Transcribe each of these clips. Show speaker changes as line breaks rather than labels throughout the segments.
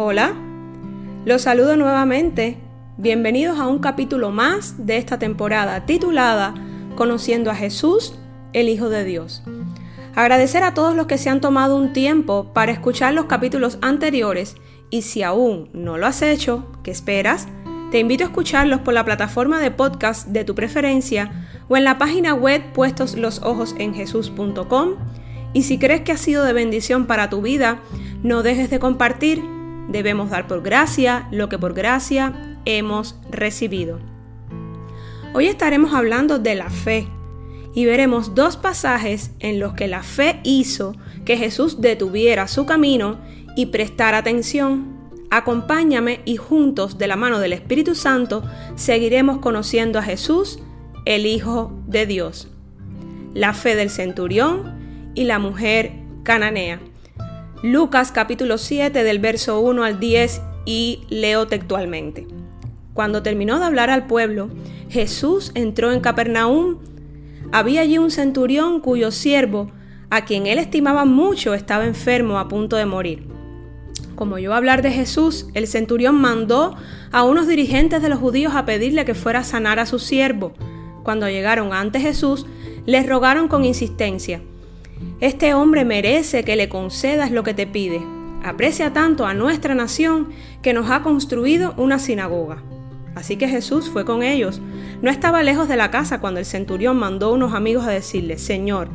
Hola, los saludo nuevamente. Bienvenidos a un capítulo más de esta temporada titulada Conociendo a Jesús, el Hijo de Dios. Agradecer a todos los que se han tomado un tiempo para escuchar los capítulos anteriores y si aún no lo has hecho, ¿qué esperas? Te invito a escucharlos por la plataforma de podcast de tu preferencia o en la página web puestos los ojos en jesús.com y si crees que ha sido de bendición para tu vida, no dejes de compartir Debemos dar por gracia lo que por gracia hemos recibido. Hoy estaremos hablando de la fe y veremos dos pasajes en los que la fe hizo que Jesús detuviera su camino y prestara atención. Acompáñame y juntos de la mano del Espíritu Santo seguiremos conociendo a Jesús, el Hijo de Dios. La fe del centurión y la mujer cananea. Lucas capítulo 7 del verso 1 al 10 y leo textualmente. Cuando terminó de hablar al pueblo, Jesús entró en Capernaum. Había allí un centurión cuyo siervo, a quien él estimaba mucho, estaba enfermo a punto de morir. Como a hablar de Jesús, el centurión mandó a unos dirigentes de los judíos a pedirle que fuera a sanar a su siervo. Cuando llegaron ante Jesús, les rogaron con insistencia, este hombre merece que le concedas lo que te pide. Aprecia tanto a nuestra nación que nos ha construido una sinagoga. Así que Jesús fue con ellos. No estaba lejos de la casa cuando el centurión mandó a unos amigos a decirle, Señor,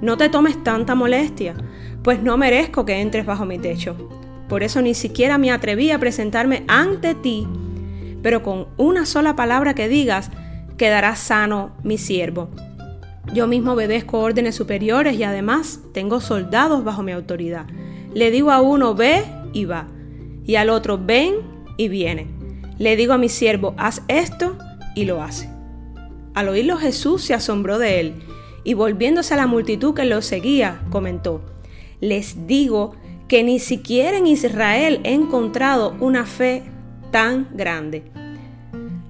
no te tomes tanta molestia, pues no merezco que entres bajo mi techo. Por eso ni siquiera me atreví a presentarme ante ti, pero con una sola palabra que digas, quedará sano mi siervo. Yo mismo obedezco órdenes superiores y además tengo soldados bajo mi autoridad. Le digo a uno, ve y va. Y al otro, ven y viene. Le digo a mi siervo, haz esto y lo hace. Al oírlo Jesús se asombró de él y volviéndose a la multitud que lo seguía, comentó, les digo que ni siquiera en Israel he encontrado una fe tan grande.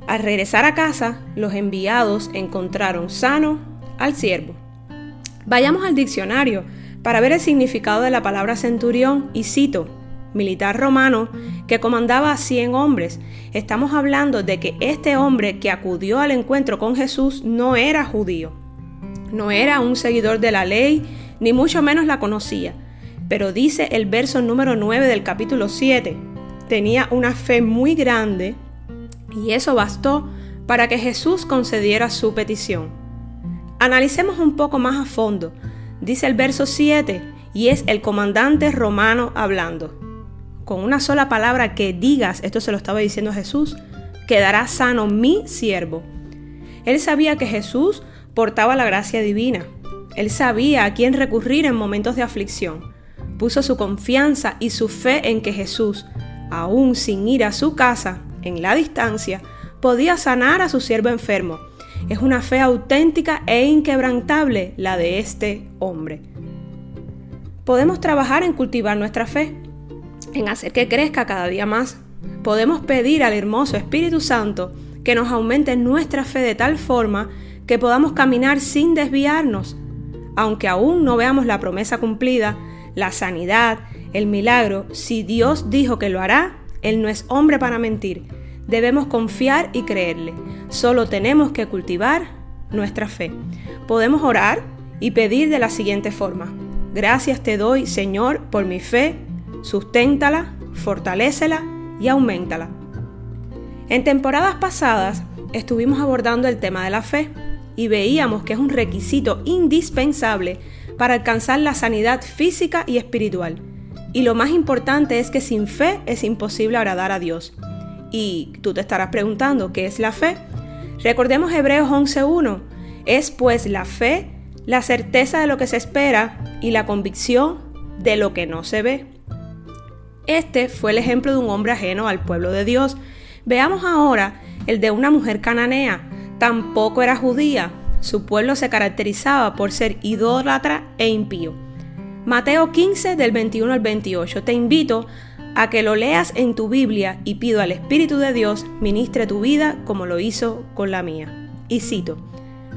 Al regresar a casa, los enviados encontraron sano al siervo. Vayamos al diccionario para ver el significado de la palabra centurión y cito, militar romano que comandaba a 100 hombres. Estamos hablando de que este hombre que acudió al encuentro con Jesús no era judío, no era un seguidor de la ley, ni mucho menos la conocía. Pero dice el verso número 9 del capítulo 7, tenía una fe muy grande y eso bastó para que Jesús concediera su petición. Analicemos un poco más a fondo. Dice el verso 7, y es el comandante romano hablando. Con una sola palabra que digas, esto se lo estaba diciendo Jesús, quedará sano mi siervo. Él sabía que Jesús portaba la gracia divina. Él sabía a quién recurrir en momentos de aflicción. Puso su confianza y su fe en que Jesús, aún sin ir a su casa, en la distancia, podía sanar a su siervo enfermo es una fe auténtica e inquebrantable la de este hombre. Podemos trabajar en cultivar nuestra fe, en hacer que crezca cada día más. Podemos pedir al hermoso Espíritu Santo que nos aumente nuestra fe de tal forma que podamos caminar sin desviarnos. Aunque aún no veamos la promesa cumplida, la sanidad, el milagro, si Dios dijo que lo hará, Él no es hombre para mentir Debemos confiar y creerle. Solo tenemos que cultivar nuestra fe. Podemos orar y pedir de la siguiente forma. Gracias te doy, Señor, por mi fe. Susténtala, fortalécela y aumentala. En temporadas pasadas estuvimos abordando el tema de la fe y veíamos que es un requisito indispensable para alcanzar la sanidad física y espiritual. Y lo más importante es que sin fe es imposible agradar a Dios. Y tú te estarás preguntando, ¿qué es la fe? Recordemos Hebreos 11.1. Es pues la fe, la certeza de lo que se espera y la convicción de lo que no se ve. Este fue el ejemplo de un hombre ajeno al pueblo de Dios. Veamos ahora el de una mujer cananea. Tampoco era judía. Su pueblo se caracterizaba por ser idólatra e impío. Mateo 15 del 21 al 28. Te invito a que lo leas en tu Biblia y pido al Espíritu de Dios ministre tu vida como lo hizo con la mía. Y cito,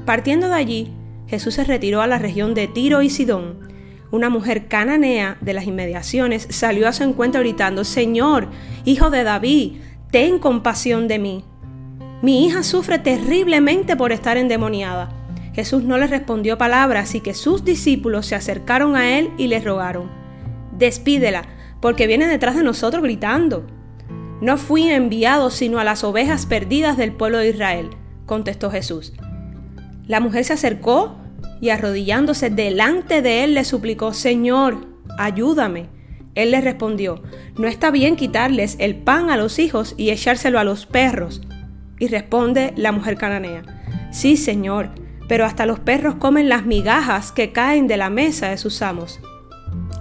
partiendo de allí, Jesús se retiró a la región de Tiro y Sidón. una mujer cananea de las inmediaciones salió a su encuentro gritando, Señor, hijo de David, ten compasión de mí. Mi hija sufre terriblemente por estar endemoniada. Jesús no le respondió palabra, así que sus discípulos se acercaron a él y le rogaron, Despídela, porque viene detrás de nosotros gritando. No fui enviado sino a las ovejas perdidas del pueblo de Israel, contestó Jesús. La mujer se acercó y arrodillándose delante de él le suplicó, Señor, ayúdame. Él le respondió, no está bien quitarles el pan a los hijos y echárselo a los perros. Y responde la mujer cananea, sí, Señor, pero hasta los perros comen las migajas que caen de la mesa de sus amos.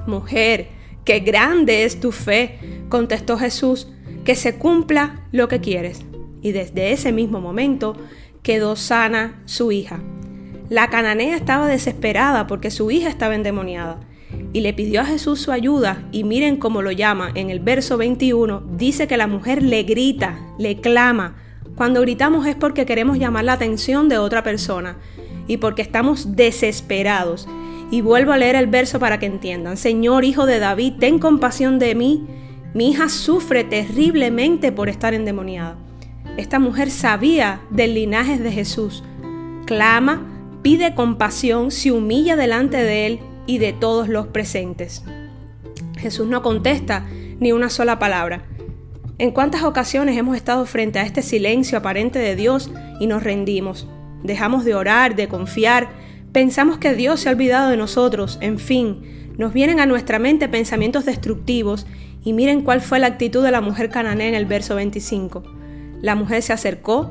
Mujer, qué grande es tu fe, contestó Jesús, que se cumpla lo que quieres. Y desde ese mismo momento quedó sana su hija. La cananea estaba desesperada porque su hija estaba endemoniada y le pidió a Jesús su ayuda y miren cómo lo llama. En el verso 21 dice que la mujer le grita, le clama. Cuando gritamos es porque queremos llamar la atención de otra persona y porque estamos desesperados. Y vuelvo a leer el verso para que entiendan. Señor, hijo de David, ten compasión de mí. Mi hija sufre terriblemente por estar endemoniada. Esta mujer sabía del linaje de Jesús. Clama, pide compasión, se humilla delante de él y de todos los presentes. Jesús no contesta ni una sola palabra. ¿En cuántas ocasiones hemos estado frente a este silencio aparente de Dios y nos rendimos? Dejamos de orar, de confiar, pensamos que Dios se ha olvidado de nosotros, en fin, nos vienen a nuestra mente pensamientos destructivos y miren cuál fue la actitud de la mujer cananea en el verso 25. La mujer se acercó,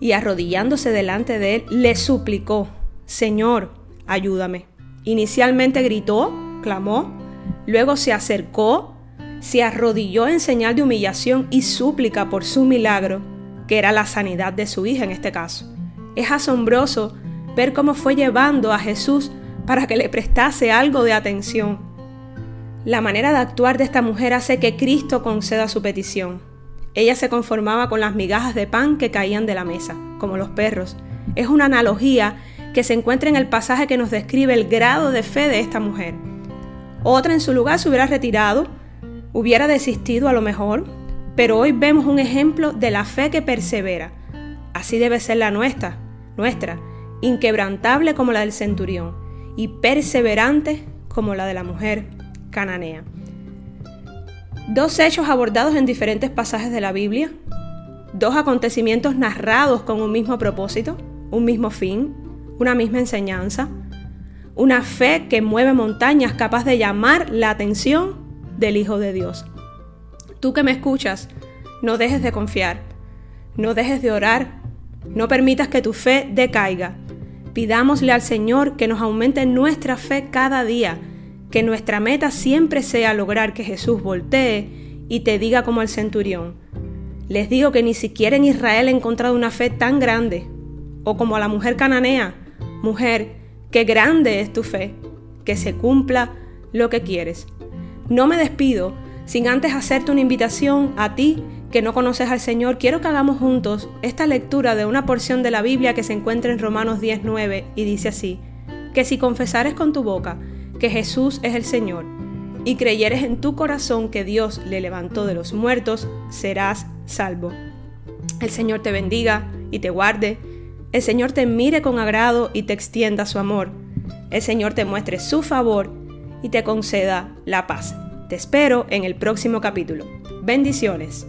y arrodillándose delante de él, le suplicó, Señor, ayúdame. Inicialmente gritó, clamó, luego se acercó, se arrodilló en señal de humillación y súplica por su milagro, que era la sanidad de su hija en este caso. Es asombroso ver cómo fue llevando a Jesús para que le prestase algo de atención. La manera de actuar de esta mujer hace que Cristo conceda su petición. Ella se conformaba con las migajas de pan que caían de la mesa, como los perros. Es una analogía que se encuentra en el pasaje que nos describe el grado de fe de esta mujer. Otra en su lugar se hubiera retirado, hubiera desistido a lo mejor, pero hoy vemos un ejemplo de la fe que persevera. Así debe ser la nuestra, nuestra, inquebrantable como la del centurión y perseverante como la de la mujer cananea. Dos hechos abordados en diferentes pasajes de la Biblia, dos acontecimientos narrados con un mismo propósito, un mismo fin, una misma enseñanza, una fe que mueve montañas capaz de llamar la atención del Hijo de Dios. Tú que me escuchas, no dejes de confiar, no dejes de orar, no permitas que tu fe decaiga. Pidámosle al Señor que nos aumente nuestra fe cada día que nuestra meta siempre sea lograr que Jesús voltee y te diga como el centurión. Les digo que ni siquiera en Israel he encontrado una fe tan grande. O como a la mujer cananea, mujer, qué grande es tu fe, que se cumpla lo que quieres. No me despido sin antes hacerte una invitación a ti que no conoces al Señor. Quiero que hagamos juntos esta lectura de una porción de la Biblia que se encuentra en Romanos 19 y dice así, que si confesares con tu boca que Jesús es el Señor y creyeres en tu corazón que Dios le levantó de los muertos, serás salvo. El Señor te bendiga y te guarde. El Señor te mire con agrado y te extienda su amor. El Señor te muestre su favor y te conceda la paz. Te espero en el próximo capítulo. Bendiciones.